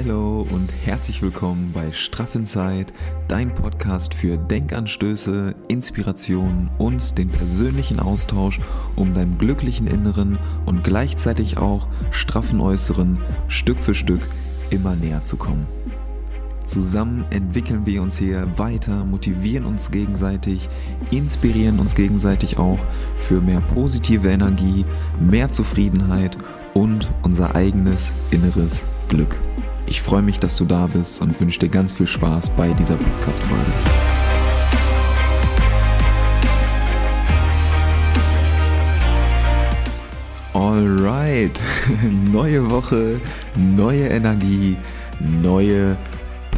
Hallo und herzlich willkommen bei Straff Inside, dein Podcast für Denkanstöße, Inspiration und den persönlichen Austausch, um deinem glücklichen Inneren und gleichzeitig auch straffen Äußeren Stück für Stück immer näher zu kommen. Zusammen entwickeln wir uns hier weiter, motivieren uns gegenseitig, inspirieren uns gegenseitig auch für mehr positive Energie, mehr Zufriedenheit und unser eigenes inneres Glück. Ich freue mich, dass du da bist und wünsche dir ganz viel Spaß bei dieser Podcast-Folge. Alright, neue Woche, neue Energie, neue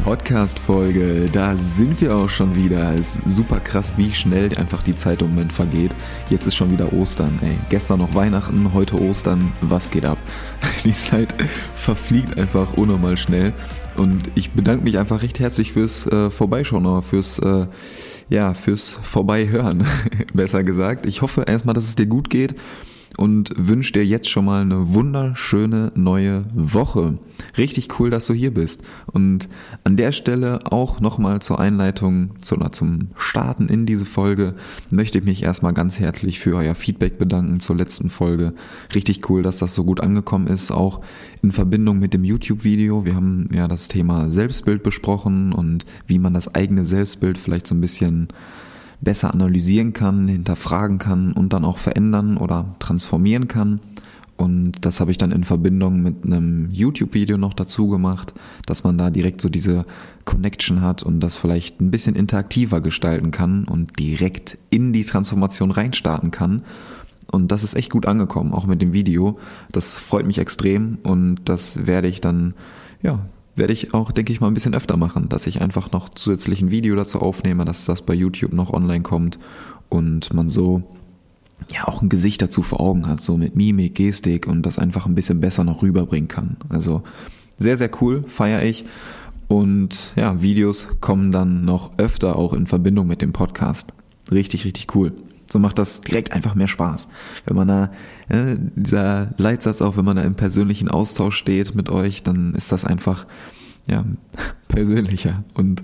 Podcast-Folge. Da sind wir auch schon wieder. Es ist super krass, wie schnell einfach die Zeit im Moment vergeht. Jetzt ist schon wieder Ostern. Ey, gestern noch Weihnachten, heute Ostern. Was geht ab? Die Zeit verfliegt einfach unnormal schnell. Und ich bedanke mich einfach recht herzlich fürs äh, Vorbeischauen fürs, äh, ja, fürs Vorbeihören, besser gesagt. Ich hoffe erstmal, dass es dir gut geht und wünsche dir jetzt schon mal eine wunderschöne neue Woche. Richtig cool, dass du hier bist. Und an der Stelle auch nochmal zur Einleitung zu, oder zum Starten in diese Folge möchte ich mich erstmal ganz herzlich für euer Feedback bedanken zur letzten Folge. Richtig cool, dass das so gut angekommen ist, auch in Verbindung mit dem YouTube-Video. Wir haben ja das Thema Selbstbild besprochen und wie man das eigene Selbstbild vielleicht so ein bisschen besser analysieren kann, hinterfragen kann und dann auch verändern oder transformieren kann. Und das habe ich dann in Verbindung mit einem YouTube-Video noch dazu gemacht, dass man da direkt so diese Connection hat und das vielleicht ein bisschen interaktiver gestalten kann und direkt in die Transformation reinstarten kann. Und das ist echt gut angekommen, auch mit dem Video. Das freut mich extrem und das werde ich dann, ja, werde ich auch, denke ich mal, ein bisschen öfter machen, dass ich einfach noch zusätzlich ein Video dazu aufnehme, dass das bei YouTube noch online kommt und man so ja auch ein Gesicht dazu vor Augen hat, so mit Mimik, Gestik und das einfach ein bisschen besser noch rüberbringen kann. Also sehr, sehr cool, feiere ich. Und ja, Videos kommen dann noch öfter auch in Verbindung mit dem Podcast. Richtig, richtig cool. So macht das direkt einfach mehr Spaß. Wenn man da, ja, dieser Leitsatz auch, wenn man da im persönlichen Austausch steht mit euch, dann ist das einfach, ja, persönlicher. Und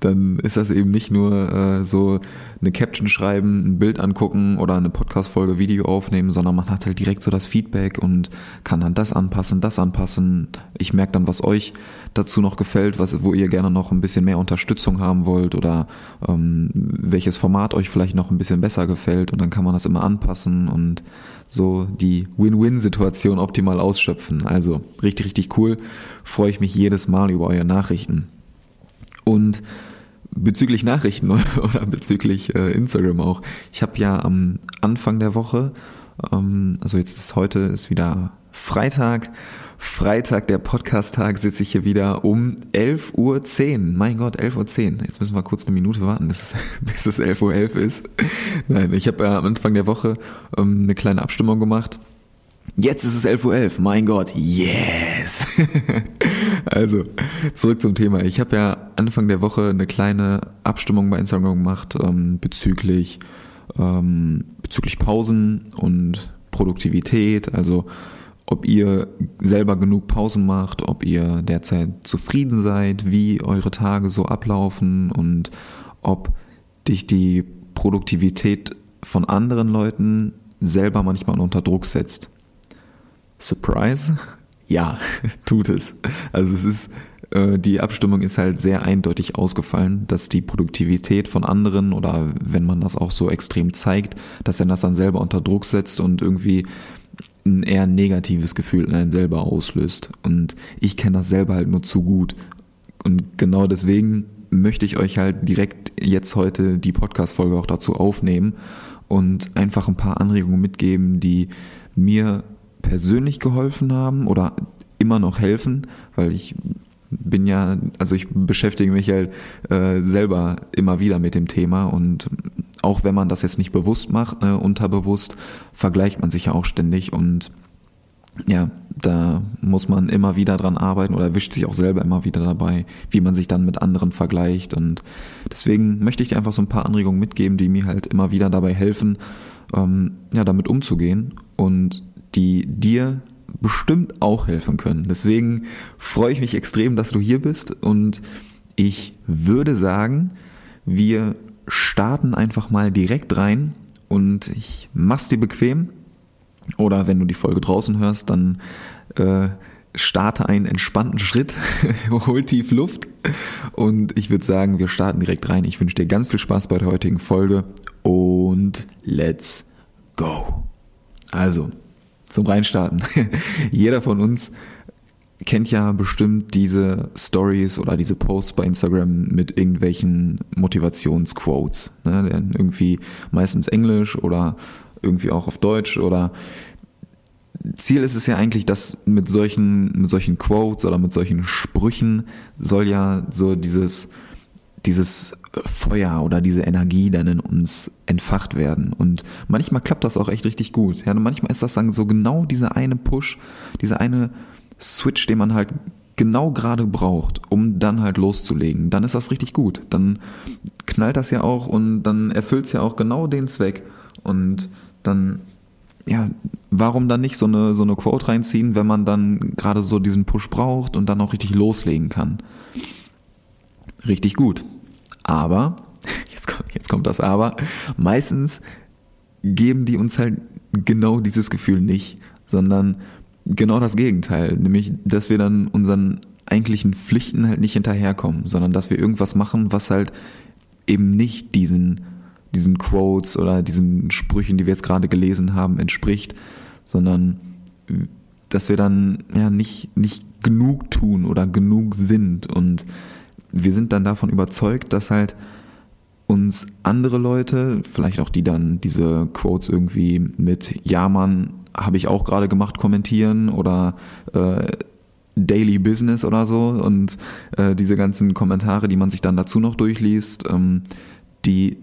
dann ist das eben nicht nur äh, so eine Caption schreiben, ein Bild angucken oder eine Podcast-Folge Video aufnehmen, sondern man hat halt direkt so das Feedback und kann dann das anpassen, das anpassen. Ich merke dann, was euch dazu noch gefällt, was, wo ihr gerne noch ein bisschen mehr Unterstützung haben wollt oder ähm, welches Format euch vielleicht noch ein bisschen besser gefällt und dann kann man das immer anpassen und so die Win-Win-Situation optimal ausschöpfen. Also richtig, richtig cool. Freue ich mich jedes Mal über eure Nachrichten. Und bezüglich Nachrichten oder bezüglich äh, Instagram auch. Ich habe ja am Anfang der Woche, ähm, also jetzt ist heute ist wieder Freitag, Freitag, der Podcast-Tag, sitze ich hier wieder um 11.10 Uhr. Mein Gott, 11.10 Uhr. Jetzt müssen wir kurz eine Minute warten, bis, bis es 11.11 Uhr .11 ist. Nein, ich habe äh, am Anfang der Woche ähm, eine kleine Abstimmung gemacht. Jetzt ist es 11.11 Uhr. .11. Mein Gott, yes! also, zurück zum Thema. Ich habe ja Anfang der Woche eine kleine Abstimmung bei Instagram gemacht ähm, bezüglich, ähm, bezüglich Pausen und Produktivität. Also, ob ihr selber genug Pausen macht, ob ihr derzeit zufrieden seid, wie eure Tage so ablaufen und ob dich die Produktivität von anderen Leuten selber manchmal unter Druck setzt. Surprise? Ja, tut es. Also es ist, äh, die Abstimmung ist halt sehr eindeutig ausgefallen, dass die Produktivität von anderen oder wenn man das auch so extrem zeigt, dass er das dann selber unter Druck setzt und irgendwie ein eher negatives Gefühl in einem selber auslöst. Und ich kenne das selber halt nur zu gut. Und genau deswegen möchte ich euch halt direkt jetzt heute die Podcast-Folge auch dazu aufnehmen und einfach ein paar Anregungen mitgeben, die mir persönlich geholfen haben oder immer noch helfen, weil ich bin ja, also ich beschäftige mich halt äh, selber immer wieder mit dem Thema und auch wenn man das jetzt nicht bewusst macht, ne, unterbewusst, vergleicht man sich ja auch ständig und ja, da muss man immer wieder dran arbeiten oder erwischt sich auch selber immer wieder dabei, wie man sich dann mit anderen vergleicht. Und deswegen möchte ich dir einfach so ein paar Anregungen mitgeben, die mir halt immer wieder dabei helfen, ähm, ja, damit umzugehen und die dir bestimmt auch helfen können. Deswegen freue ich mich extrem, dass du hier bist und ich würde sagen, wir starten einfach mal direkt rein und ich mach's dir bequem. Oder wenn du die Folge draußen hörst, dann äh, starte einen entspannten Schritt, hol tief Luft und ich würde sagen, wir starten direkt rein. Ich wünsche dir ganz viel Spaß bei der heutigen Folge und let's go. Also, zum Reinstarten. Jeder von uns kennt ja bestimmt diese Stories oder diese Posts bei Instagram mit irgendwelchen Motivationsquotes. Ne? Irgendwie meistens Englisch oder irgendwie auch auf Deutsch oder Ziel ist es ja eigentlich, dass mit solchen, mit solchen Quotes oder mit solchen Sprüchen soll ja so dieses, dieses Feuer oder diese Energie dann in uns entfacht werden. Und manchmal klappt das auch echt richtig gut. Ja, und manchmal ist das dann so genau dieser eine Push, dieser eine Switch, den man halt genau gerade braucht, um dann halt loszulegen. Dann ist das richtig gut. Dann knallt das ja auch und dann erfüllt es ja auch genau den Zweck. Und dann, ja, warum dann nicht so eine, so eine Quote reinziehen, wenn man dann gerade so diesen Push braucht und dann auch richtig loslegen kann? Richtig gut. Aber, jetzt kommt, jetzt kommt das Aber, meistens geben die uns halt genau dieses Gefühl nicht, sondern genau das Gegenteil, nämlich, dass wir dann unseren eigentlichen Pflichten halt nicht hinterherkommen, sondern dass wir irgendwas machen, was halt eben nicht diesen, diesen Quotes oder diesen Sprüchen, die wir jetzt gerade gelesen haben, entspricht, sondern dass wir dann ja nicht, nicht genug tun oder genug sind und wir sind dann davon überzeugt, dass halt uns andere Leute, vielleicht auch die dann diese Quotes irgendwie mit Ja, Mann, habe ich auch gerade gemacht, kommentieren oder äh, Daily Business oder so und äh, diese ganzen Kommentare, die man sich dann dazu noch durchliest, ähm, die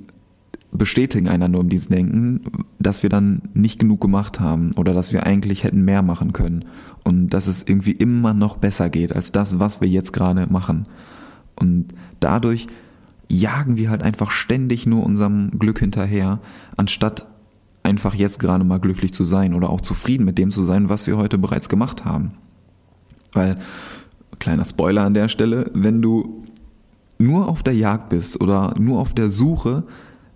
bestätigen einer nur um dieses Denken, dass wir dann nicht genug gemacht haben oder dass wir eigentlich hätten mehr machen können und dass es irgendwie immer noch besser geht als das, was wir jetzt gerade machen. Und dadurch jagen wir halt einfach ständig nur unserem Glück hinterher, anstatt einfach jetzt gerade mal glücklich zu sein oder auch zufrieden mit dem zu sein, was wir heute bereits gemacht haben. Weil, kleiner Spoiler an der Stelle, wenn du nur auf der Jagd bist oder nur auf der Suche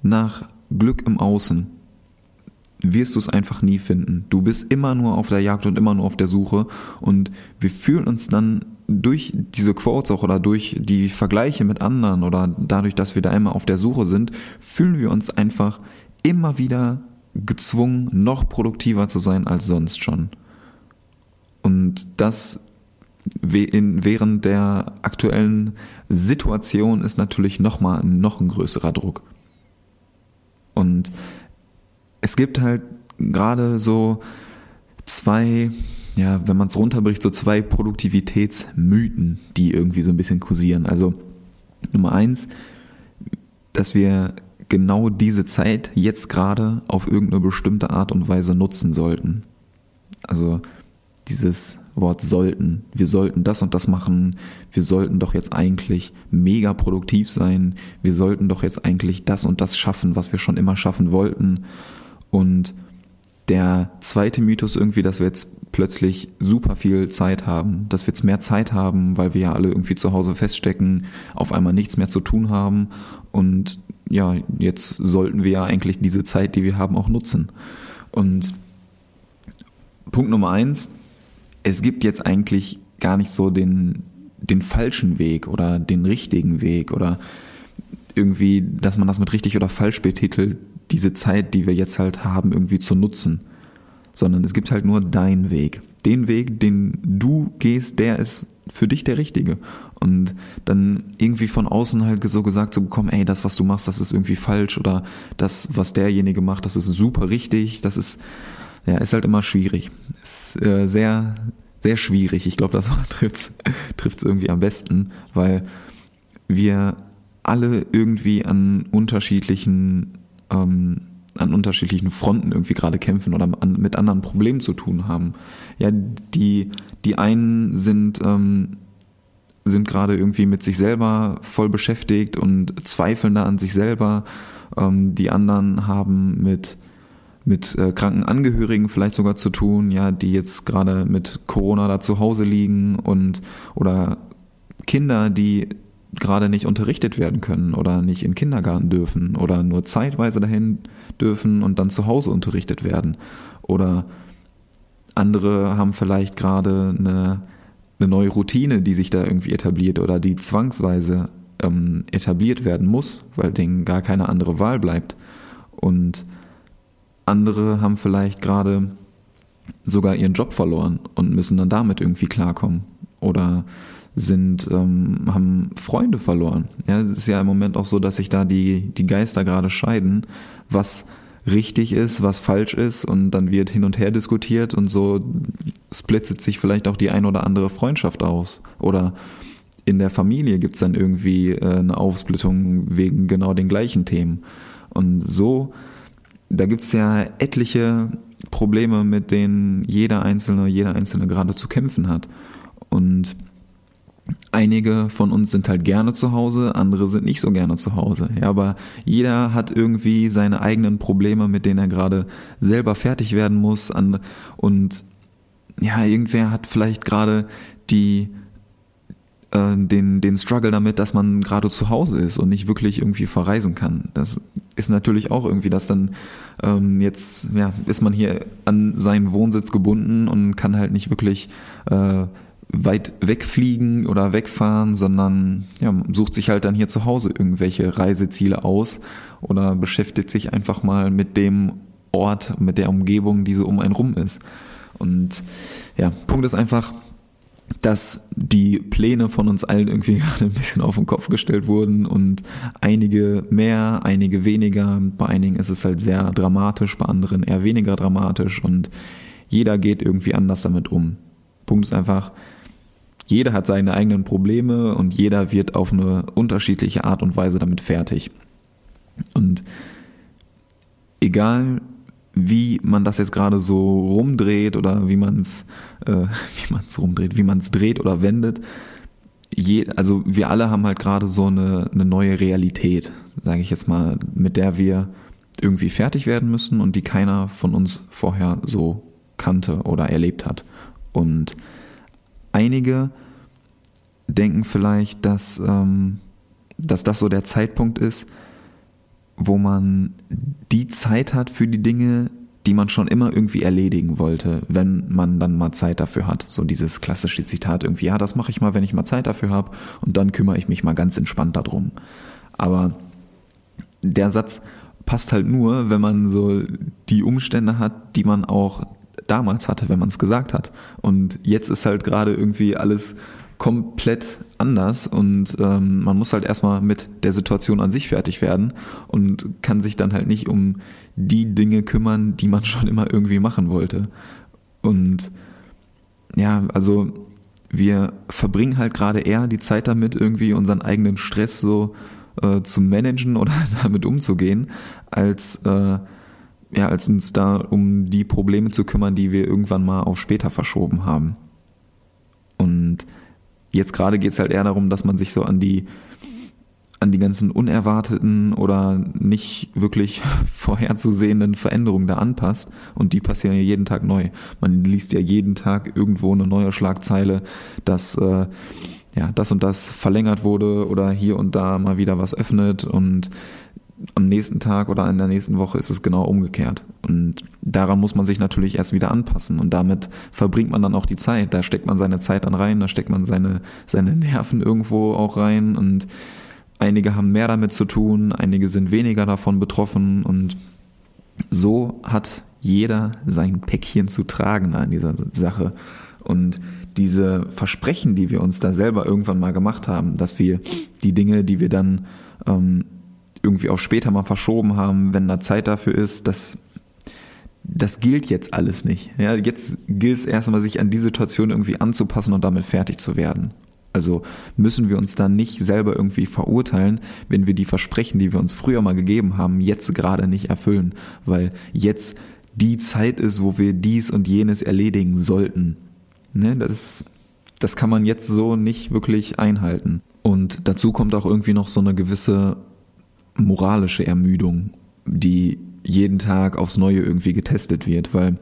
nach Glück im Außen, wirst du es einfach nie finden. Du bist immer nur auf der Jagd und immer nur auf der Suche und wir fühlen uns dann durch diese Quotes auch oder durch die Vergleiche mit anderen oder dadurch, dass wir da immer auf der Suche sind, fühlen wir uns einfach immer wieder gezwungen, noch produktiver zu sein als sonst schon. Und das während der aktuellen Situation ist natürlich nochmal noch ein größerer Druck. Und es gibt halt gerade so zwei, ja, wenn man es runterbricht, so zwei Produktivitätsmythen, die irgendwie so ein bisschen kursieren. Also Nummer eins, dass wir genau diese Zeit jetzt gerade auf irgendeine bestimmte Art und Weise nutzen sollten. Also dieses Wort sollten. Wir sollten das und das machen. Wir sollten doch jetzt eigentlich mega produktiv sein. Wir sollten doch jetzt eigentlich das und das schaffen, was wir schon immer schaffen wollten. Und der zweite Mythos irgendwie, dass wir jetzt plötzlich super viel Zeit haben, dass wir jetzt mehr Zeit haben, weil wir ja alle irgendwie zu Hause feststecken, auf einmal nichts mehr zu tun haben und ja, jetzt sollten wir ja eigentlich diese Zeit, die wir haben, auch nutzen. Und Punkt Nummer eins, es gibt jetzt eigentlich gar nicht so den, den falschen Weg oder den richtigen Weg oder irgendwie, dass man das mit richtig oder falsch betitelt, diese Zeit, die wir jetzt halt haben, irgendwie zu nutzen. Sondern es gibt halt nur deinen Weg. Den Weg, den du gehst, der ist für dich der richtige. Und dann irgendwie von außen halt so gesagt zu bekommen, ey, das, was du machst, das ist irgendwie falsch oder das, was derjenige macht, das ist super richtig, das ist, ja, ist halt immer schwierig. Ist äh, sehr, sehr schwierig. Ich glaube, das trifft es irgendwie am besten, weil wir alle irgendwie an unterschiedlichen ähm, an unterschiedlichen Fronten irgendwie gerade kämpfen oder an, mit anderen Problemen zu tun haben. Ja, die die einen sind ähm, sind gerade irgendwie mit sich selber voll beschäftigt und zweifeln da an sich selber. Ähm, die anderen haben mit mit äh, kranken Angehörigen vielleicht sogar zu tun, ja, die jetzt gerade mit Corona da zu Hause liegen und oder Kinder, die gerade nicht unterrichtet werden können oder nicht in Kindergarten dürfen oder nur zeitweise dahin dürfen und dann zu Hause unterrichtet werden. Oder andere haben vielleicht gerade eine, eine neue Routine, die sich da irgendwie etabliert oder die zwangsweise ähm, etabliert werden muss, weil denen gar keine andere Wahl bleibt. Und andere haben vielleicht gerade sogar ihren Job verloren und müssen dann damit irgendwie klarkommen. Oder sind, ähm, haben Freunde verloren. Ja, es ist ja im Moment auch so, dass sich da die, die Geister gerade scheiden, was richtig ist, was falsch ist und dann wird hin und her diskutiert und so splittet sich vielleicht auch die ein oder andere Freundschaft aus. Oder in der Familie gibt's dann irgendwie äh, eine Aufsplittung wegen genau den gleichen Themen. Und so, da gibt's ja etliche Probleme, mit denen jeder Einzelne, jeder Einzelne gerade zu kämpfen hat. Und Einige von uns sind halt gerne zu Hause, andere sind nicht so gerne zu Hause. Ja, aber jeder hat irgendwie seine eigenen Probleme, mit denen er gerade selber fertig werden muss. Und ja, irgendwer hat vielleicht gerade die äh, den, den Struggle damit, dass man gerade zu Hause ist und nicht wirklich irgendwie verreisen kann. Das ist natürlich auch irgendwie, dass dann ähm, jetzt ja, ist man hier an seinen Wohnsitz gebunden und kann halt nicht wirklich äh, weit wegfliegen oder wegfahren, sondern ja, sucht sich halt dann hier zu Hause irgendwelche Reiseziele aus oder beschäftigt sich einfach mal mit dem Ort, mit der Umgebung, die so um einen rum ist. Und ja, Punkt ist einfach, dass die Pläne von uns allen irgendwie gerade ein bisschen auf den Kopf gestellt wurden und einige mehr, einige weniger. Bei einigen ist es halt sehr dramatisch, bei anderen eher weniger dramatisch und jeder geht irgendwie anders damit um. Punkt ist einfach, jeder hat seine eigenen Probleme und jeder wird auf eine unterschiedliche Art und Weise damit fertig. Und egal wie man das jetzt gerade so rumdreht oder wie man es äh, wie man es rumdreht, wie man es dreht oder wendet, je, also wir alle haben halt gerade so eine, eine neue Realität, sage ich jetzt mal, mit der wir irgendwie fertig werden müssen und die keiner von uns vorher so kannte oder erlebt hat. Und einige denken vielleicht, dass, ähm, dass das so der Zeitpunkt ist, wo man die Zeit hat für die Dinge, die man schon immer irgendwie erledigen wollte, wenn man dann mal Zeit dafür hat. So dieses klassische Zitat irgendwie, ja, das mache ich mal, wenn ich mal Zeit dafür habe und dann kümmere ich mich mal ganz entspannt darum. Aber der Satz passt halt nur, wenn man so die Umstände hat, die man auch damals hatte, wenn man es gesagt hat. Und jetzt ist halt gerade irgendwie alles komplett anders und ähm, man muss halt erstmal mit der Situation an sich fertig werden und kann sich dann halt nicht um die Dinge kümmern, die man schon immer irgendwie machen wollte. Und ja, also wir verbringen halt gerade eher die Zeit damit, irgendwie unseren eigenen Stress so äh, zu managen oder damit umzugehen, als äh, ja, als uns da um die Probleme zu kümmern, die wir irgendwann mal auf später verschoben haben. Und Jetzt gerade geht es halt eher darum, dass man sich so an die an die ganzen unerwarteten oder nicht wirklich vorherzusehenden Veränderungen da anpasst. Und die passieren ja jeden Tag neu. Man liest ja jeden Tag irgendwo eine neue Schlagzeile, dass äh, ja das und das verlängert wurde oder hier und da mal wieder was öffnet und am nächsten Tag oder in der nächsten Woche ist es genau umgekehrt. Und daran muss man sich natürlich erst wieder anpassen. Und damit verbringt man dann auch die Zeit. Da steckt man seine Zeit dann rein, da steckt man seine, seine Nerven irgendwo auch rein. Und einige haben mehr damit zu tun, einige sind weniger davon betroffen. Und so hat jeder sein Päckchen zu tragen an dieser Sache. Und diese Versprechen, die wir uns da selber irgendwann mal gemacht haben, dass wir die Dinge, die wir dann ähm, irgendwie auch später mal verschoben haben, wenn da Zeit dafür ist, das, das gilt jetzt alles nicht. Ja, jetzt gilt es erstmal, sich an die Situation irgendwie anzupassen und damit fertig zu werden. Also müssen wir uns dann nicht selber irgendwie verurteilen, wenn wir die Versprechen, die wir uns früher mal gegeben haben, jetzt gerade nicht erfüllen, weil jetzt die Zeit ist, wo wir dies und jenes erledigen sollten. Ne, das, das kann man jetzt so nicht wirklich einhalten. Und dazu kommt auch irgendwie noch so eine gewisse moralische Ermüdung, die jeden Tag aufs Neue irgendwie getestet wird, weil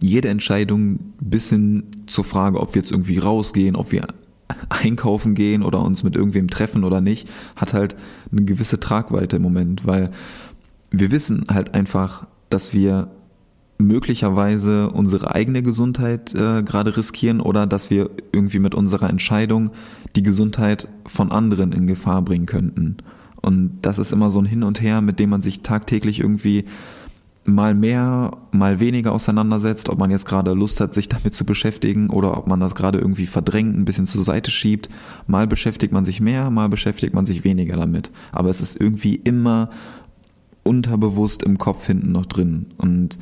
jede Entscheidung bis hin zur Frage, ob wir jetzt irgendwie rausgehen, ob wir einkaufen gehen oder uns mit irgendwem treffen oder nicht, hat halt eine gewisse Tragweite im Moment, weil wir wissen halt einfach, dass wir möglicherweise unsere eigene Gesundheit äh, gerade riskieren oder dass wir irgendwie mit unserer Entscheidung die Gesundheit von anderen in Gefahr bringen könnten. Und das ist immer so ein Hin und Her, mit dem man sich tagtäglich irgendwie mal mehr, mal weniger auseinandersetzt, ob man jetzt gerade Lust hat, sich damit zu beschäftigen oder ob man das gerade irgendwie verdrängt, ein bisschen zur Seite schiebt. Mal beschäftigt man sich mehr, mal beschäftigt man sich weniger damit. Aber es ist irgendwie immer unterbewusst im Kopf hinten noch drin. Und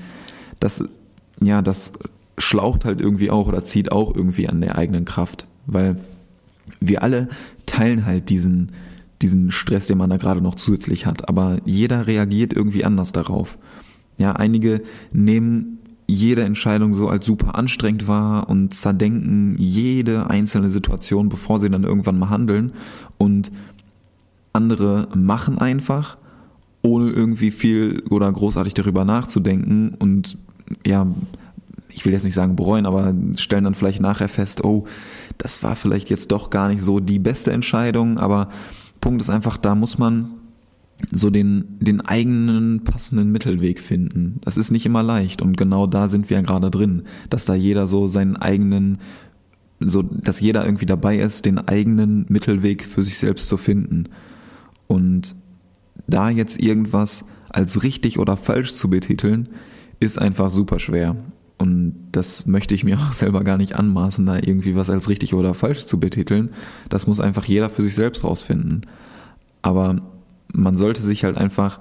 das, ja, das schlaucht halt irgendwie auch oder zieht auch irgendwie an der eigenen Kraft, weil wir alle teilen halt diesen, diesen Stress, den man da gerade noch zusätzlich hat, aber jeder reagiert irgendwie anders darauf. Ja, einige nehmen jede Entscheidung so als super anstrengend wahr und zerdenken jede einzelne Situation, bevor sie dann irgendwann mal handeln. Und andere machen einfach ohne irgendwie viel oder großartig darüber nachzudenken. Und ja, ich will jetzt nicht sagen bereuen, aber stellen dann vielleicht nachher fest, oh, das war vielleicht jetzt doch gar nicht so die beste Entscheidung, aber Punkt ist einfach, da muss man so den, den eigenen passenden Mittelweg finden. Das ist nicht immer leicht und genau da sind wir ja gerade drin, dass da jeder so seinen eigenen, so, dass jeder irgendwie dabei ist, den eigenen Mittelweg für sich selbst zu finden. Und da jetzt irgendwas als richtig oder falsch zu betiteln, ist einfach super schwer. Und das möchte ich mir auch selber gar nicht anmaßen, da irgendwie was als richtig oder falsch zu betiteln. Das muss einfach jeder für sich selbst rausfinden. Aber man sollte sich halt einfach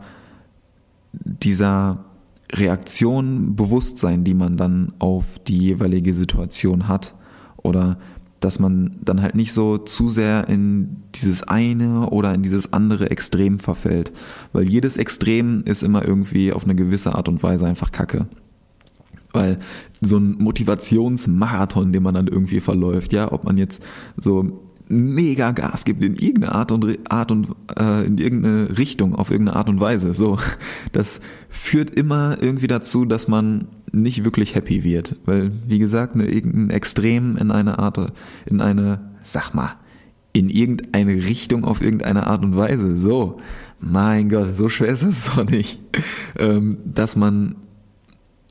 dieser Reaktion bewusst sein, die man dann auf die jeweilige Situation hat. Oder dass man dann halt nicht so zu sehr in dieses eine oder in dieses andere Extrem verfällt. Weil jedes Extrem ist immer irgendwie auf eine gewisse Art und Weise einfach Kacke. Weil so ein Motivationsmarathon, den man dann irgendwie verläuft, ja, ob man jetzt so mega Gas gibt in irgendeine Art und Art und äh, in irgendeine Richtung, auf irgendeine Art und Weise. So, das führt immer irgendwie dazu, dass man nicht wirklich happy wird, weil wie gesagt, ne, irgendein Extrem in eine Art, in eine, sag mal, in irgendeine Richtung auf irgendeine Art und Weise. So, mein Gott, so schwer ist es doch nicht, ähm, dass man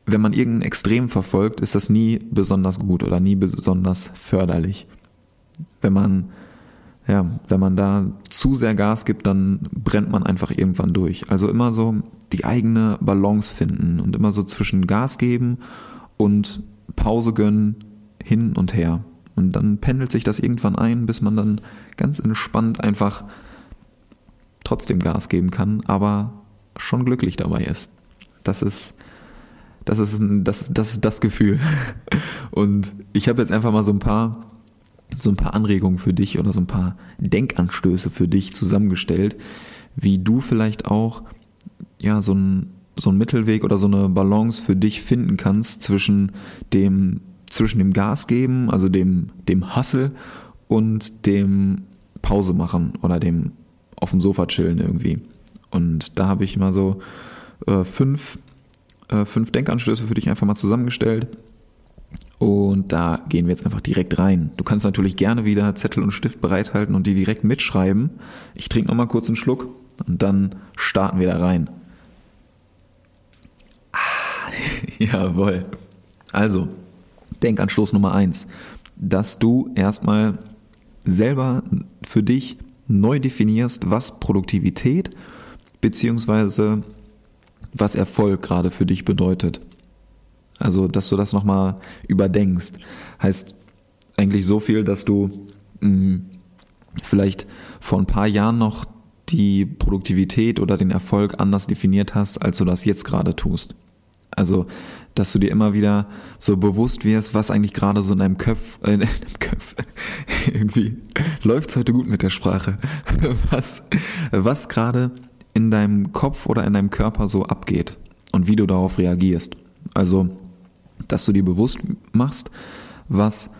wenn man irgendein Extrem verfolgt, ist das nie besonders gut oder nie besonders förderlich wenn man, ja, wenn man da zu sehr Gas gibt, dann brennt man einfach irgendwann durch. Also immer so die eigene Balance finden und immer so zwischen Gas geben und Pause gönnen, hin und her. Und dann pendelt sich das irgendwann ein, bis man dann ganz entspannt einfach trotzdem Gas geben kann, aber schon glücklich dabei ist. Das ist, das ist, das, das ist das Gefühl. Und ich habe jetzt einfach mal so ein paar so ein paar Anregungen für dich oder so ein paar Denkanstöße für dich zusammengestellt, wie du vielleicht auch ja so ein so ein Mittelweg oder so eine Balance für dich finden kannst zwischen dem zwischen dem Gas geben, also dem dem Hustle und dem Pause machen oder dem auf dem Sofa chillen irgendwie. Und da habe ich mal so äh, fünf äh, fünf Denkanstöße für dich einfach mal zusammengestellt und da gehen wir jetzt einfach direkt rein. Du kannst natürlich gerne wieder Zettel und Stift bereithalten und die direkt mitschreiben. Ich trinke nochmal kurz einen Schluck und dann starten wir da rein. Ah, jawohl. Also, Denkanstoß Nummer eins, dass du erstmal selber für dich neu definierst, was Produktivität beziehungsweise was Erfolg gerade für dich bedeutet. Also, dass du das nochmal überdenkst. Heißt eigentlich so viel, dass du mh, hm, vielleicht vor ein paar Jahren noch die Produktivität oder den Erfolg anders definiert hast, als du das jetzt gerade tust. Also, dass du dir immer wieder so bewusst wirst, was eigentlich gerade so in deinem Köpf, äh, in deinem Köpf, irgendwie läuft's heute gut mit der Sprache, was, was gerade in deinem Kopf oder in deinem Körper so abgeht und wie du darauf reagierst. Also, dass du dir bewusst machst, was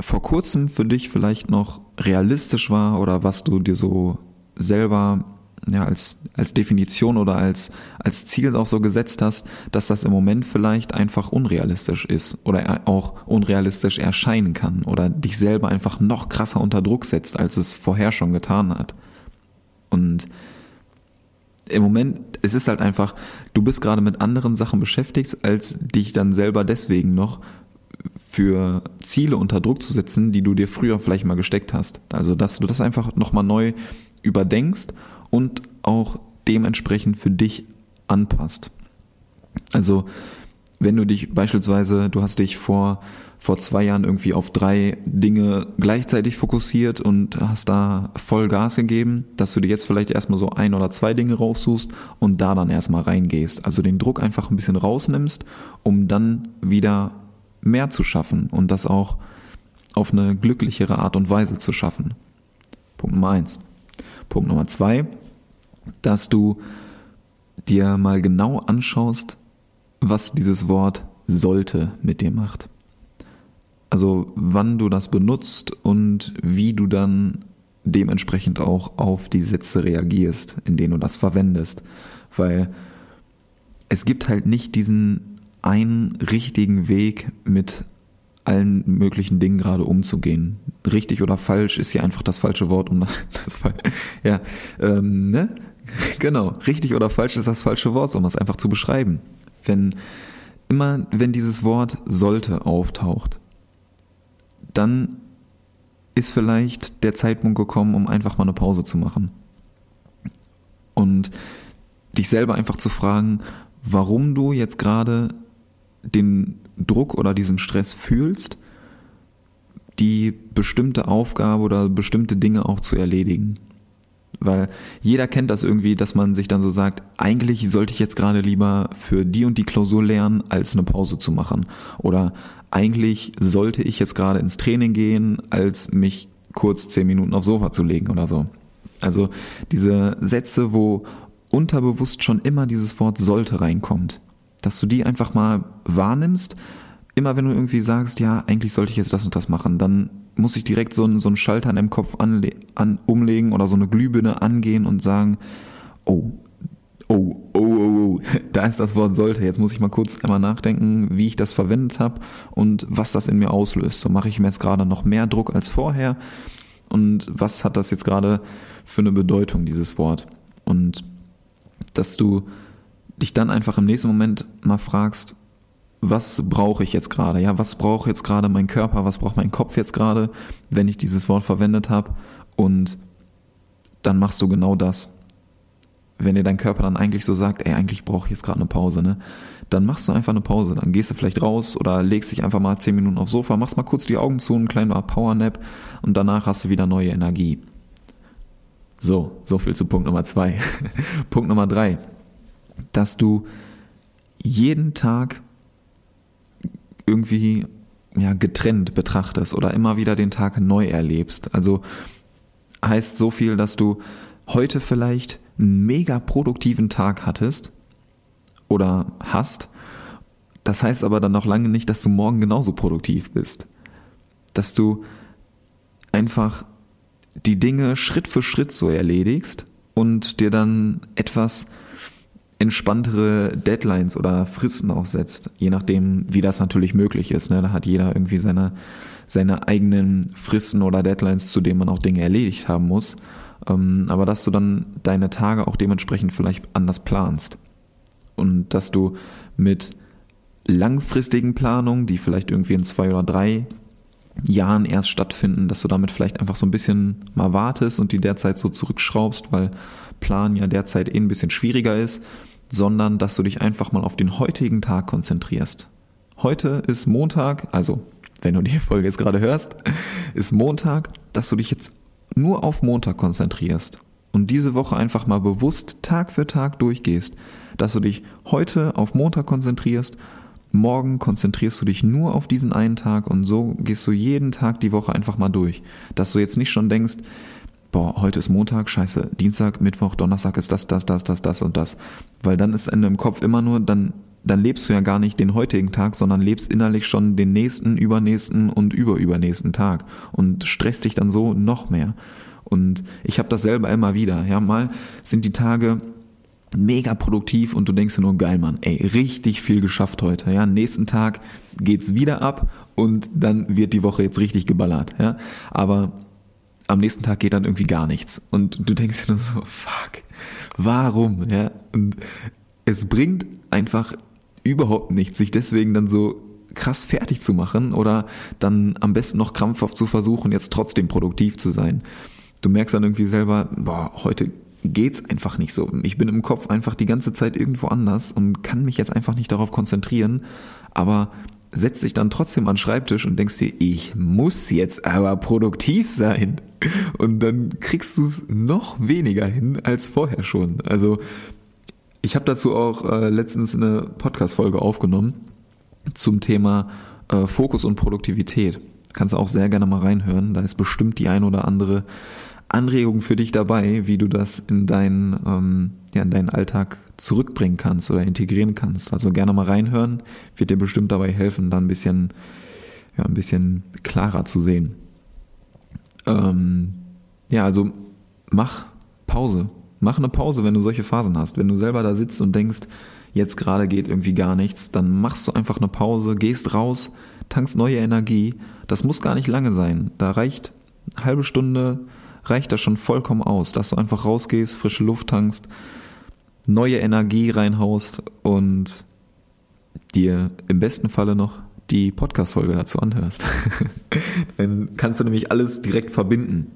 vor kurzem für dich vielleicht noch realistisch war oder was du dir so selber ja, als, als Definition oder als, als Ziel auch so gesetzt hast, dass das im Moment vielleicht einfach unrealistisch ist oder auch unrealistisch erscheinen kann oder dich selber einfach noch krasser unter Druck setzt, als es vorher schon getan hat. Und im Moment, es ist halt einfach, du bist gerade mit anderen Sachen beschäftigt, als dich dann selber deswegen noch für Ziele unter Druck zu setzen, die du dir früher vielleicht mal gesteckt hast. Also, dass du das einfach nochmal neu überdenkst und auch dementsprechend für dich anpasst. Also, wenn du dich beispielsweise, du hast dich vor vor zwei Jahren irgendwie auf drei Dinge gleichzeitig fokussiert und hast da voll Gas gegeben, dass du dir jetzt vielleicht erstmal so ein oder zwei Dinge raussuchst und da dann erstmal reingehst. Also den Druck einfach ein bisschen rausnimmst, um dann wieder mehr zu schaffen und das auch auf eine glücklichere Art und Weise zu schaffen. Punkt Nummer eins. Punkt Nummer zwei, dass du dir mal genau anschaust, was dieses Wort sollte mit dir macht. Also wann du das benutzt und wie du dann dementsprechend auch auf die Sätze reagierst, in denen du das verwendest. Weil es gibt halt nicht diesen einen richtigen Weg mit allen möglichen Dingen gerade umzugehen. Richtig oder falsch ist hier einfach das falsche Wort, um das ja, ähm, ne? Genau, richtig oder falsch ist das falsche Wort, um das einfach zu beschreiben. Wenn immer, wenn dieses Wort sollte auftaucht, dann ist vielleicht der Zeitpunkt gekommen, um einfach mal eine Pause zu machen. Und dich selber einfach zu fragen, warum du jetzt gerade den Druck oder diesen Stress fühlst, die bestimmte Aufgabe oder bestimmte Dinge auch zu erledigen. Weil jeder kennt das irgendwie, dass man sich dann so sagt, eigentlich sollte ich jetzt gerade lieber für die und die Klausur lernen, als eine Pause zu machen. Oder eigentlich sollte ich jetzt gerade ins Training gehen, als mich kurz zehn Minuten aufs Sofa zu legen oder so. Also diese Sätze, wo unterbewusst schon immer dieses Wort sollte reinkommt, dass du die einfach mal wahrnimmst, immer wenn du irgendwie sagst, ja, eigentlich sollte ich jetzt das und das machen, dann muss ich direkt so einen, so einen Schalter in deinem Kopf anle an, umlegen oder so eine Glühbirne angehen und sagen, oh, oh, oh, oh, oh, da ist das Wort sollte. Jetzt muss ich mal kurz einmal nachdenken, wie ich das verwendet habe und was das in mir auslöst. So mache ich mir jetzt gerade noch mehr Druck als vorher und was hat das jetzt gerade für eine Bedeutung, dieses Wort? Und dass du dich dann einfach im nächsten Moment mal fragst, was brauche ich jetzt gerade? Ja, was braucht jetzt gerade mein Körper? Was braucht mein Kopf jetzt gerade, wenn ich dieses Wort verwendet habe? Und dann machst du genau das wenn dir dein Körper dann eigentlich so sagt, ey, eigentlich brauche ich jetzt gerade eine Pause, ne? Dann machst du einfach eine Pause. Dann gehst du vielleicht raus oder legst dich einfach mal zehn Minuten aufs Sofa, machst mal kurz die Augen zu, einen kleinen Powernap und danach hast du wieder neue Energie. So, so viel zu Punkt Nummer zwei. Punkt Nummer drei, dass du jeden Tag irgendwie ja, getrennt betrachtest oder immer wieder den Tag neu erlebst. Also heißt so viel, dass du heute vielleicht einen mega produktiven Tag hattest oder hast, das heißt aber dann noch lange nicht, dass du morgen genauso produktiv bist. Dass du einfach die Dinge Schritt für Schritt so erledigst und dir dann etwas entspanntere Deadlines oder Fristen auch setzt, je nachdem, wie das natürlich möglich ist. Ne? Da hat jeder irgendwie seine, seine eigenen Fristen oder Deadlines, zu denen man auch Dinge erledigt haben muss. Ähm, aber dass du dann deine Tage auch dementsprechend vielleicht anders planst. Und dass du mit langfristigen Planungen, die vielleicht irgendwie in zwei oder drei Jahren erst stattfinden, dass du damit vielleicht einfach so ein bisschen mal wartest und die derzeit so zurückschraubst, weil Plan ja derzeit eh ein bisschen schwieriger ist, sondern dass du dich einfach mal auf den heutigen Tag konzentrierst. Heute ist Montag, also wenn du die Folge jetzt gerade hörst, ist Montag, dass du dich jetzt nur auf Montag konzentrierst und diese Woche einfach mal bewusst Tag für Tag durchgehst, dass du dich heute auf Montag konzentrierst, morgen konzentrierst du dich nur auf diesen einen Tag und so gehst du jeden Tag die Woche einfach mal durch, dass du jetzt nicht schon denkst, boah, heute ist Montag, scheiße, Dienstag, Mittwoch, Donnerstag ist das, das, das, das, das und das, weil dann ist in deinem Kopf immer nur, dann dann lebst du ja gar nicht den heutigen Tag, sondern lebst innerlich schon den nächsten, übernächsten und überübernächsten Tag und stresst dich dann so noch mehr. Und ich habe das selber immer wieder. Ja, mal sind die Tage mega produktiv und du denkst dir nur geil, Mann, ey, richtig viel geschafft heute. Ja, nächsten Tag geht's wieder ab und dann wird die Woche jetzt richtig geballert. Ja, aber am nächsten Tag geht dann irgendwie gar nichts und du denkst dir nur so, fuck, warum? Ja, und es bringt einfach überhaupt nichts, sich deswegen dann so krass fertig zu machen oder dann am besten noch krampfhaft zu versuchen, jetzt trotzdem produktiv zu sein. Du merkst dann irgendwie selber, boah, heute geht's einfach nicht so. Ich bin im Kopf einfach die ganze Zeit irgendwo anders und kann mich jetzt einfach nicht darauf konzentrieren, aber setz dich dann trotzdem an den Schreibtisch und denkst dir, ich muss jetzt aber produktiv sein. Und dann kriegst du es noch weniger hin als vorher schon. Also ich habe dazu auch äh, letztens eine Podcast-Folge aufgenommen zum Thema äh, Fokus und Produktivität. Kannst du auch sehr gerne mal reinhören. Da ist bestimmt die ein oder andere Anregung für dich dabei, wie du das in deinen, ähm, ja, in deinen Alltag zurückbringen kannst oder integrieren kannst. Also gerne mal reinhören, wird dir bestimmt dabei helfen, da ein bisschen, ja, ein bisschen klarer zu sehen. Ähm, ja, also mach Pause. Mach eine Pause, wenn du solche Phasen hast. Wenn du selber da sitzt und denkst, jetzt gerade geht irgendwie gar nichts, dann machst du einfach eine Pause, gehst raus, tankst neue Energie. Das muss gar nicht lange sein. Da reicht eine halbe Stunde, reicht das schon vollkommen aus, dass du einfach rausgehst, frische Luft tankst, neue Energie reinhaust und dir im besten Falle noch die Podcast-Folge dazu anhörst. Dann kannst du nämlich alles direkt verbinden.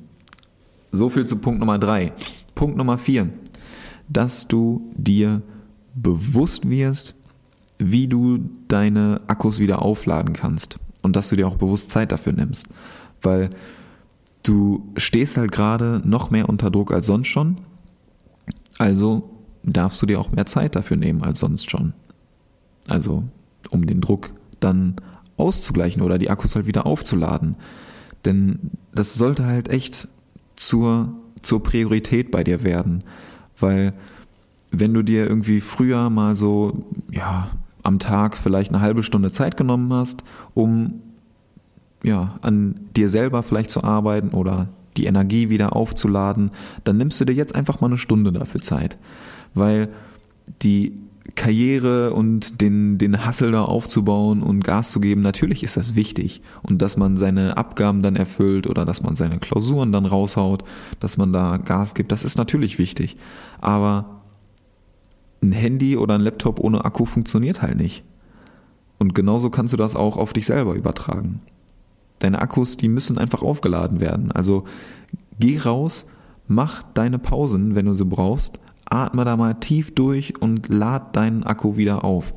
So viel zu Punkt Nummer drei. Punkt Nummer vier, dass du dir bewusst wirst, wie du deine Akkus wieder aufladen kannst und dass du dir auch bewusst Zeit dafür nimmst. Weil du stehst halt gerade noch mehr unter Druck als sonst schon. Also darfst du dir auch mehr Zeit dafür nehmen als sonst schon. Also um den Druck dann auszugleichen oder die Akkus halt wieder aufzuladen. Denn das sollte halt echt zur, zur Priorität bei dir werden. Weil wenn du dir irgendwie früher mal so, ja, am Tag vielleicht eine halbe Stunde Zeit genommen hast, um ja, an dir selber vielleicht zu arbeiten oder die Energie wieder aufzuladen, dann nimmst du dir jetzt einfach mal eine Stunde dafür Zeit. Weil die Karriere und den, den Hassel da aufzubauen und Gas zu geben, natürlich ist das wichtig. Und dass man seine Abgaben dann erfüllt oder dass man seine Klausuren dann raushaut, dass man da Gas gibt, das ist natürlich wichtig. Aber ein Handy oder ein Laptop ohne Akku funktioniert halt nicht. Und genauso kannst du das auch auf dich selber übertragen. Deine Akkus, die müssen einfach aufgeladen werden. Also geh raus, mach deine Pausen, wenn du sie brauchst, atme da mal tief durch und lad deinen Akku wieder auf.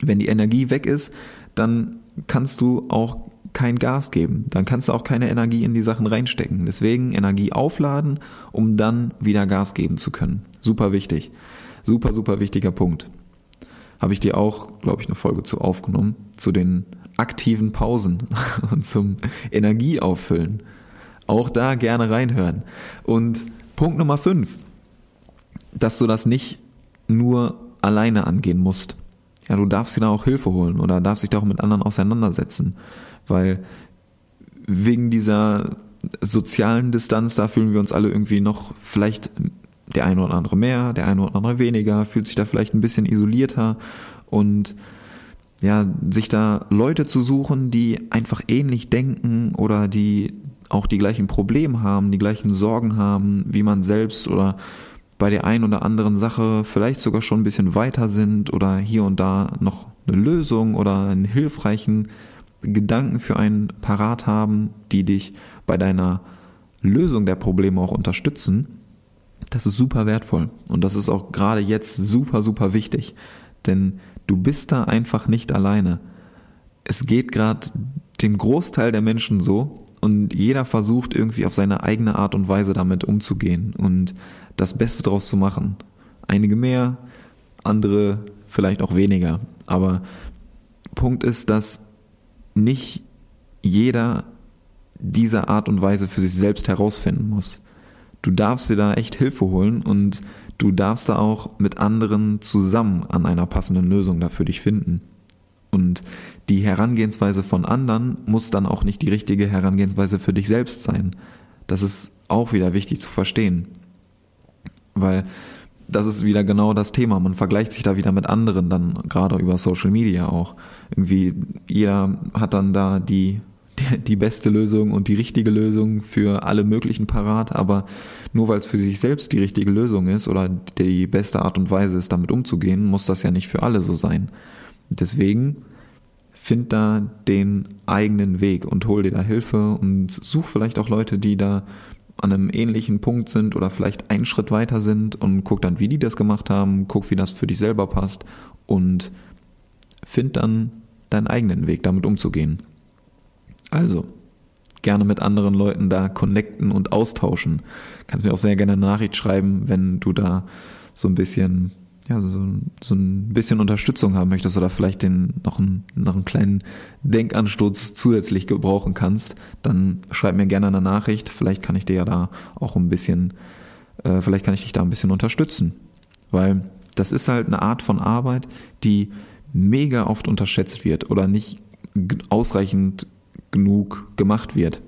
Wenn die Energie weg ist, dann kannst du auch kein Gas geben. Dann kannst du auch keine Energie in die Sachen reinstecken. Deswegen Energie aufladen, um dann wieder Gas geben zu können. Super wichtig. Super, super wichtiger Punkt. Habe ich dir auch, glaube ich, eine Folge zu aufgenommen, zu den aktiven Pausen und zum Energieauffüllen. Auch da gerne reinhören. Und Punkt Nummer 5, dass du das nicht nur alleine angehen musst. Ja, du darfst dir da auch Hilfe holen oder darfst dich da auch mit anderen auseinandersetzen, weil wegen dieser sozialen Distanz, da fühlen wir uns alle irgendwie noch vielleicht der eine oder andere mehr, der eine oder andere weniger, fühlt sich da vielleicht ein bisschen isolierter und ja, sich da Leute zu suchen, die einfach ähnlich denken oder die auch die gleichen Probleme haben, die gleichen Sorgen haben, wie man selbst oder bei der einen oder anderen Sache vielleicht sogar schon ein bisschen weiter sind oder hier und da noch eine Lösung oder einen hilfreichen Gedanken für einen parat haben, die dich bei deiner Lösung der Probleme auch unterstützen. Das ist super wertvoll und das ist auch gerade jetzt super, super wichtig, denn du bist da einfach nicht alleine. Es geht gerade dem Großteil der Menschen so und jeder versucht irgendwie auf seine eigene Art und Weise damit umzugehen und das Beste draus zu machen. Einige mehr, andere vielleicht auch weniger. Aber Punkt ist, dass nicht jeder diese Art und Weise für sich selbst herausfinden muss du darfst dir da echt Hilfe holen und du darfst da auch mit anderen zusammen an einer passenden Lösung da für dich finden. Und die Herangehensweise von anderen muss dann auch nicht die richtige Herangehensweise für dich selbst sein. Das ist auch wieder wichtig zu verstehen. Weil das ist wieder genau das Thema. Man vergleicht sich da wieder mit anderen, dann gerade über Social Media auch. Irgendwie jeder hat dann da die, die, die beste Lösung und die richtige Lösung für alle möglichen parat, aber nur weil es für sich selbst die richtige Lösung ist oder die beste Art und Weise ist, damit umzugehen, muss das ja nicht für alle so sein. Deswegen find da den eigenen Weg und hol dir da Hilfe und such vielleicht auch Leute, die da an einem ähnlichen Punkt sind oder vielleicht einen Schritt weiter sind und guck dann, wie die das gemacht haben, guck, wie das für dich selber passt und find dann deinen eigenen Weg, damit umzugehen. Also, gerne mit anderen Leuten da connecten und austauschen. Kannst mir auch sehr gerne eine Nachricht schreiben, wenn du da so ein bisschen ja, so, so ein bisschen Unterstützung haben möchtest oder vielleicht den noch einen, noch einen kleinen Denkanstoß zusätzlich gebrauchen kannst, dann schreib mir gerne eine Nachricht. Vielleicht kann ich dir ja da auch ein bisschen, äh, vielleicht kann ich dich da ein bisschen unterstützen. Weil das ist halt eine Art von Arbeit, die mega oft unterschätzt wird oder nicht ausreichend genug gemacht wird,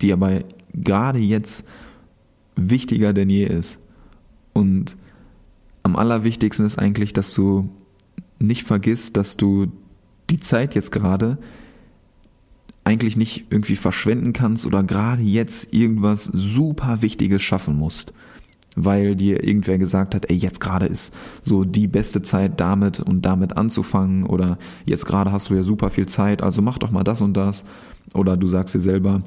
die aber gerade jetzt wichtiger denn je ist. Und am allerwichtigsten ist eigentlich, dass du nicht vergisst, dass du die Zeit jetzt gerade eigentlich nicht irgendwie verschwenden kannst oder gerade jetzt irgendwas super Wichtiges schaffen musst, weil dir irgendwer gesagt hat, ey, jetzt gerade ist so die beste Zeit damit und damit anzufangen oder jetzt gerade hast du ja super viel Zeit, also mach doch mal das und das. Oder du sagst dir selber,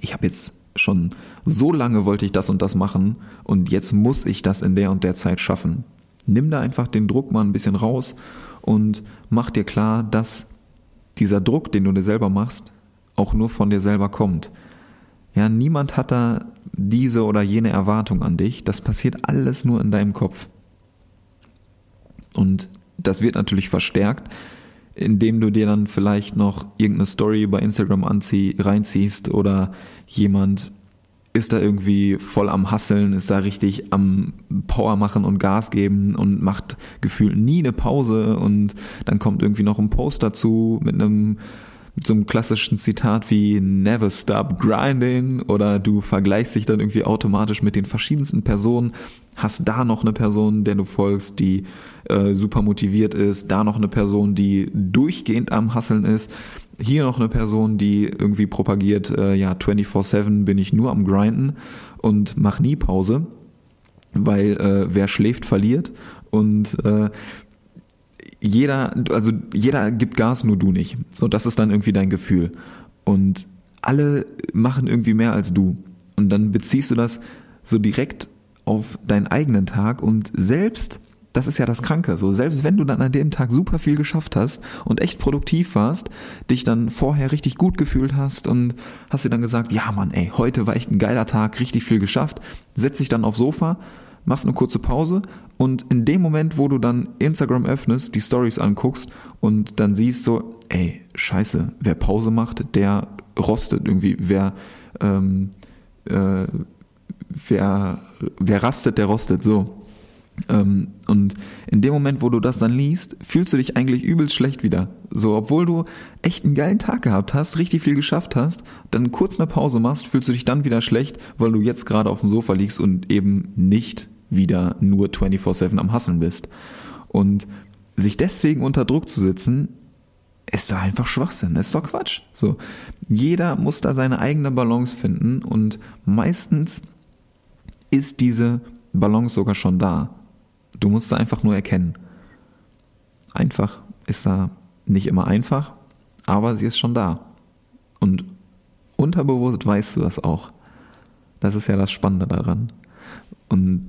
ich habe jetzt schon so lange wollte ich das und das machen und jetzt muss ich das in der und der Zeit schaffen. Nimm da einfach den Druck mal ein bisschen raus und mach dir klar, dass dieser Druck, den du dir selber machst, auch nur von dir selber kommt. Ja, niemand hat da diese oder jene Erwartung an dich. Das passiert alles nur in deinem Kopf. Und das wird natürlich verstärkt, indem du dir dann vielleicht noch irgendeine Story bei Instagram anzieh, reinziehst oder jemand ist da irgendwie voll am Hasseln, ist da richtig am Power machen und Gas geben und macht gefühlt nie eine Pause und dann kommt irgendwie noch ein Post dazu mit einem mit so einem klassischen Zitat wie Never Stop Grinding oder du vergleichst dich dann irgendwie automatisch mit den verschiedensten Personen, hast da noch eine Person, der du folgst, die äh, super motiviert ist, da noch eine Person, die durchgehend am Hasseln ist, hier noch eine Person, die irgendwie propagiert, äh, ja, 24-7 bin ich nur am Grinden und mach nie Pause, weil äh, wer schläft, verliert. Und äh, jeder, also jeder gibt Gas, nur du nicht. So, das ist dann irgendwie dein Gefühl. Und alle machen irgendwie mehr als du. Und dann beziehst du das so direkt auf deinen eigenen Tag und selbst, das ist ja das Kranke, so selbst wenn du dann an dem Tag super viel geschafft hast und echt produktiv warst, dich dann vorher richtig gut gefühlt hast und hast dir dann gesagt, ja Mann, ey, heute war echt ein geiler Tag, richtig viel geschafft, setz dich dann aufs Sofa, machst eine kurze Pause und in dem Moment, wo du dann Instagram öffnest, die Stories anguckst und dann siehst so, ey, scheiße, wer Pause macht, der rostet irgendwie, wer, ähm, äh, wer, wer rastet, der rostet, so. Ähm, und in dem Moment, wo du das dann liest, fühlst du dich eigentlich übelst schlecht wieder. So, obwohl du echt einen geilen Tag gehabt hast, richtig viel geschafft hast, dann kurz eine Pause machst, fühlst du dich dann wieder schlecht, weil du jetzt gerade auf dem Sofa liegst und eben nicht wieder nur 24-7 am Hasseln bist. Und sich deswegen unter Druck zu setzen, ist doch einfach Schwachsinn, ist doch Quatsch. So, jeder muss da seine eigene Balance finden und meistens ist diese Balance sogar schon da. Du musst sie einfach nur erkennen. Einfach ist da nicht immer einfach, aber sie ist schon da. Und unterbewusst weißt du das auch. Das ist ja das Spannende daran. Und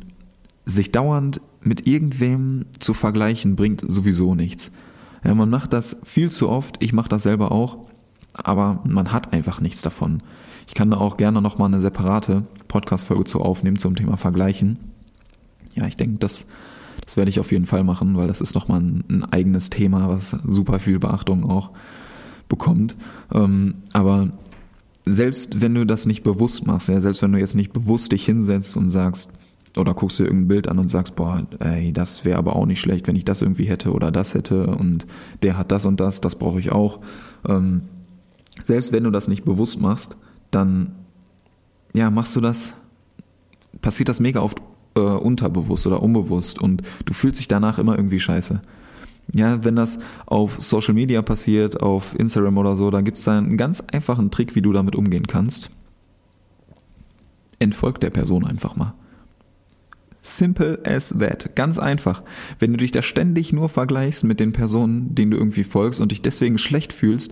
sich dauernd mit irgendwem zu vergleichen, bringt sowieso nichts. Ja, man macht das viel zu oft, ich mache das selber auch, aber man hat einfach nichts davon. Ich kann da auch gerne nochmal eine separate Podcast-Folge zu aufnehmen zum Thema Vergleichen. Ja, ich denke, das, das werde ich auf jeden Fall machen, weil das ist nochmal ein, ein eigenes Thema, was super viel Beachtung auch bekommt. Ähm, aber selbst wenn du das nicht bewusst machst, ja, selbst wenn du jetzt nicht bewusst dich hinsetzt und sagst, oder guckst dir irgendein Bild an und sagst, boah, ey, das wäre aber auch nicht schlecht, wenn ich das irgendwie hätte oder das hätte und der hat das und das, das brauche ich auch. Ähm, selbst wenn du das nicht bewusst machst, dann ja, machst du das, passiert das mega oft äh, unterbewusst oder unbewusst und du fühlst dich danach immer irgendwie scheiße. Ja, wenn das auf Social Media passiert, auf Instagram oder so, dann gibt es da einen ganz einfachen Trick, wie du damit umgehen kannst. Entfolg der Person einfach mal. Simple as that. Ganz einfach. Wenn du dich da ständig nur vergleichst mit den Personen, denen du irgendwie folgst und dich deswegen schlecht fühlst,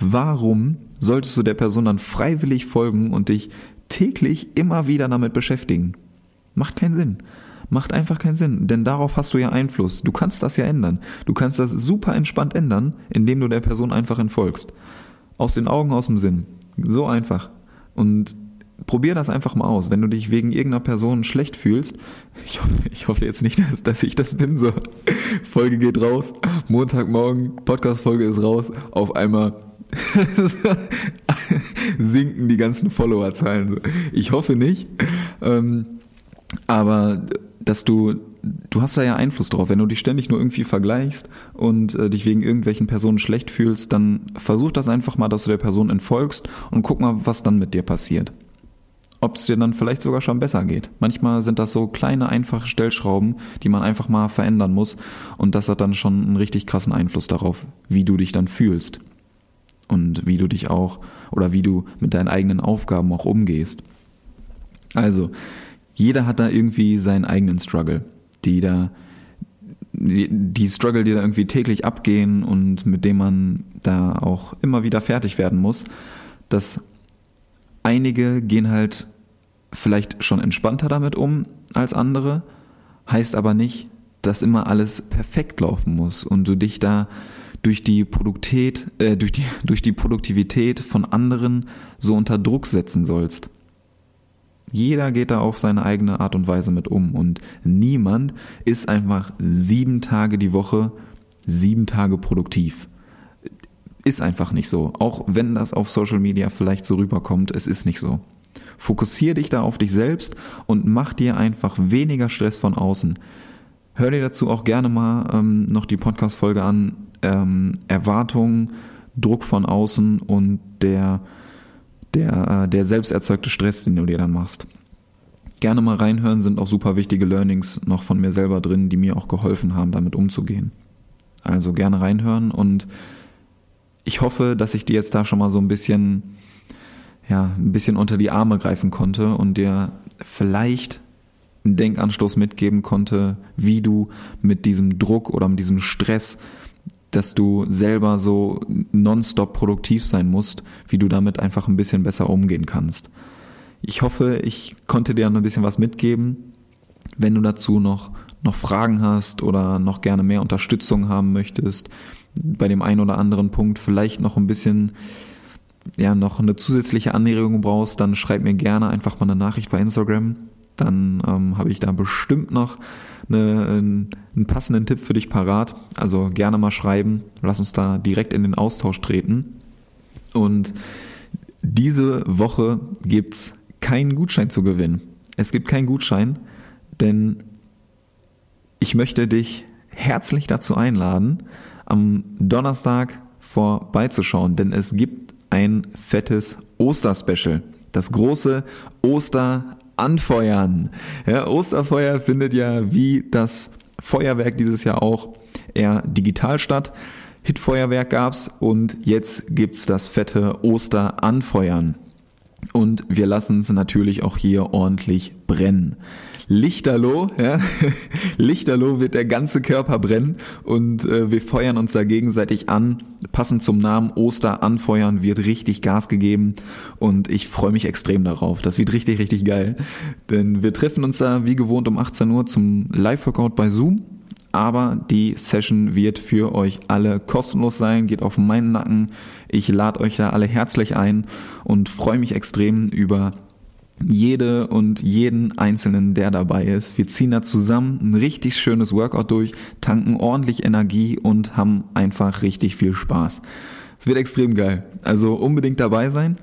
warum solltest du der Person dann freiwillig folgen und dich täglich immer wieder damit beschäftigen? Macht keinen Sinn. Macht einfach keinen Sinn, denn darauf hast du ja Einfluss. Du kannst das ja ändern. Du kannst das super entspannt ändern, indem du der Person einfach entfolgst. Aus den Augen, aus dem Sinn. So einfach. Und probier das einfach mal aus. Wenn du dich wegen irgendeiner Person schlecht fühlst, ich hoffe, ich hoffe jetzt nicht, dass, dass ich das bin, so, Folge geht raus, Montagmorgen, Podcast-Folge ist raus, auf einmal sinken die ganzen Followerzahlen. Ich hoffe nicht. Ähm, aber dass du, du hast da ja Einfluss drauf. Wenn du dich ständig nur irgendwie vergleichst und äh, dich wegen irgendwelchen Personen schlecht fühlst, dann versuch das einfach mal, dass du der Person entfolgst und guck mal, was dann mit dir passiert. Ob es dir dann vielleicht sogar schon besser geht. Manchmal sind das so kleine, einfache Stellschrauben, die man einfach mal verändern muss und das hat dann schon einen richtig krassen Einfluss darauf, wie du dich dann fühlst und wie du dich auch oder wie du mit deinen eigenen Aufgaben auch umgehst. Also, jeder hat da irgendwie seinen eigenen Struggle, die da, die, Struggle, die da irgendwie täglich abgehen und mit dem man da auch immer wieder fertig werden muss, dass einige gehen halt vielleicht schon entspannter damit um als andere, heißt aber nicht, dass immer alles perfekt laufen muss und du dich da durch die Produktität, äh, durch die, durch die Produktivität von anderen so unter Druck setzen sollst. Jeder geht da auf seine eigene Art und Weise mit um und niemand ist einfach sieben Tage die Woche, sieben Tage produktiv. Ist einfach nicht so. Auch wenn das auf Social Media vielleicht so rüberkommt, es ist nicht so. Fokussier dich da auf dich selbst und mach dir einfach weniger Stress von außen. Hör dir dazu auch gerne mal ähm, noch die Podcast-Folge an. Ähm, Erwartungen, Druck von außen und der der, äh, der selbst erzeugte Stress, den du dir dann machst. Gerne mal reinhören, sind auch super wichtige Learnings noch von mir selber drin, die mir auch geholfen haben, damit umzugehen. Also gerne reinhören und ich hoffe, dass ich dir jetzt da schon mal so ein bisschen, ja, ein bisschen unter die Arme greifen konnte und dir vielleicht einen Denkanstoß mitgeben konnte, wie du mit diesem Druck oder mit diesem Stress dass du selber so nonstop produktiv sein musst, wie du damit einfach ein bisschen besser umgehen kannst. Ich hoffe, ich konnte dir ein bisschen was mitgeben. Wenn du dazu noch, noch Fragen hast oder noch gerne mehr Unterstützung haben möchtest, bei dem einen oder anderen Punkt vielleicht noch ein bisschen, ja, noch eine zusätzliche Anregung brauchst, dann schreib mir gerne einfach mal eine Nachricht bei Instagram. Dann ähm, habe ich da bestimmt noch eine, einen passenden Tipp für dich parat. Also gerne mal schreiben. Lass uns da direkt in den Austausch treten. Und diese Woche gibt's keinen Gutschein zu gewinnen. Es gibt keinen Gutschein, denn ich möchte dich herzlich dazu einladen, am Donnerstag vorbeizuschauen, denn es gibt ein fettes Osterspecial. Das große Oster anfeuern. Ja, Osterfeuer findet ja wie das Feuerwerk dieses Jahr auch eher digital statt. Hitfeuerwerk gab's und jetzt gibt's das fette Osteranfeuern. Und wir lassen es natürlich auch hier ordentlich brennen. Lichterloh, ja, Lichterloh wird der ganze Körper brennen und äh, wir feuern uns da gegenseitig an. Passend zum Namen Oster anfeuern wird richtig Gas gegeben und ich freue mich extrem darauf. Das wird richtig, richtig geil. Denn wir treffen uns da wie gewohnt um 18 Uhr zum Live-Workout bei Zoom. Aber die Session wird für euch alle kostenlos sein, geht auf meinen Nacken. Ich lade euch da alle herzlich ein und freue mich extrem über jede und jeden Einzelnen, der dabei ist. Wir ziehen da zusammen ein richtig schönes Workout durch, tanken ordentlich Energie und haben einfach richtig viel Spaß. Es wird extrem geil. Also unbedingt dabei sein.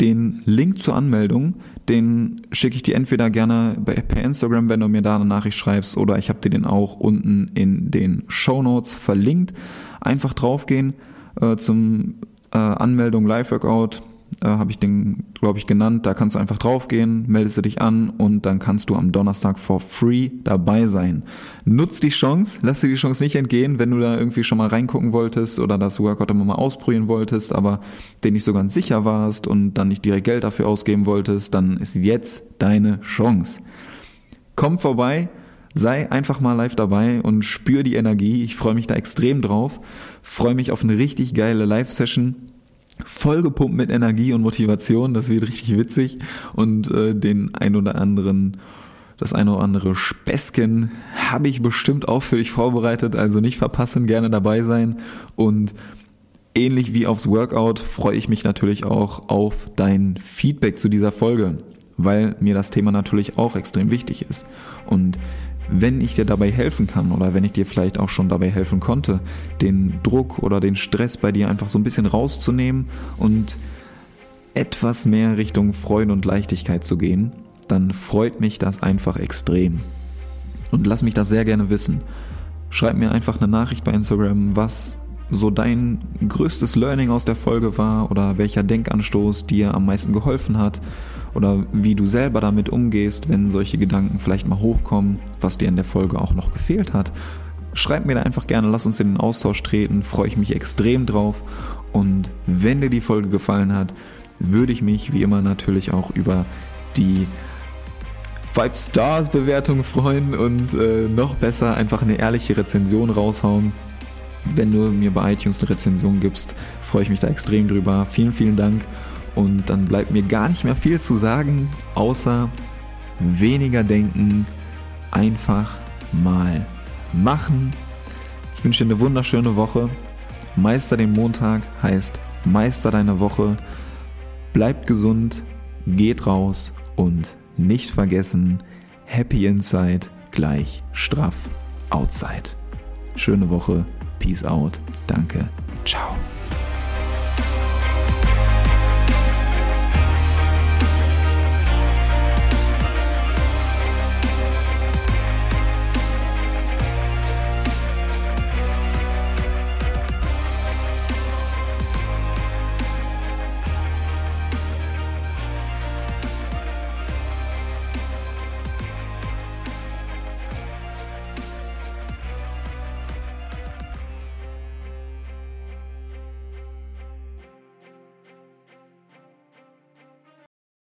Den Link zur Anmeldung, den schicke ich dir entweder gerne per Instagram, wenn du mir da eine Nachricht schreibst, oder ich habe dir den auch unten in den Show Notes verlinkt. Einfach draufgehen äh, zum äh, Anmeldung Live Workout äh, habe ich den, glaube ich, genannt. Da kannst du einfach draufgehen, meldest du dich an und dann kannst du am Donnerstag for free dabei sein. Nutz die Chance, lass dir die Chance nicht entgehen, wenn du da irgendwie schon mal reingucken wolltest oder das Workout immer mal ausprobieren wolltest, aber den nicht so ganz sicher warst und dann nicht direkt Geld dafür ausgeben wolltest, dann ist jetzt deine Chance. Komm vorbei, sei einfach mal live dabei und spür die Energie. Ich freue mich da extrem drauf. Freue mich auf eine richtig geile Live-Session vollgepumpt mit Energie und Motivation. Das wird richtig witzig. Und äh, den ein oder anderen, das eine oder andere Späßchen habe ich bestimmt auch für dich vorbereitet. Also nicht verpassen, gerne dabei sein. Und ähnlich wie aufs Workout freue ich mich natürlich auch auf dein Feedback zu dieser Folge, weil mir das Thema natürlich auch extrem wichtig ist. Und wenn ich dir dabei helfen kann oder wenn ich dir vielleicht auch schon dabei helfen konnte, den Druck oder den Stress bei dir einfach so ein bisschen rauszunehmen und etwas mehr Richtung Freude und Leichtigkeit zu gehen, dann freut mich das einfach extrem. Und lass mich das sehr gerne wissen. Schreib mir einfach eine Nachricht bei Instagram, was so dein größtes Learning aus der Folge war oder welcher Denkanstoß dir am meisten geholfen hat oder wie du selber damit umgehst, wenn solche Gedanken vielleicht mal hochkommen, was dir in der Folge auch noch gefehlt hat. Schreib mir da einfach gerne, lass uns in den Austausch treten, freue ich mich extrem drauf. Und wenn dir die Folge gefallen hat, würde ich mich wie immer natürlich auch über die 5 Stars Bewertung freuen und äh, noch besser einfach eine ehrliche Rezension raushauen. Wenn du mir bei iTunes eine Rezension gibst, freue ich mich da extrem drüber. Vielen, vielen Dank und dann bleibt mir gar nicht mehr viel zu sagen, außer weniger denken, einfach mal machen. Ich wünsche dir eine wunderschöne Woche. Meister den Montag heißt Meister deiner Woche. Bleibt gesund, geht raus und nicht vergessen, Happy Inside gleich straff Outside. Schöne Woche, Peace out, danke, ciao.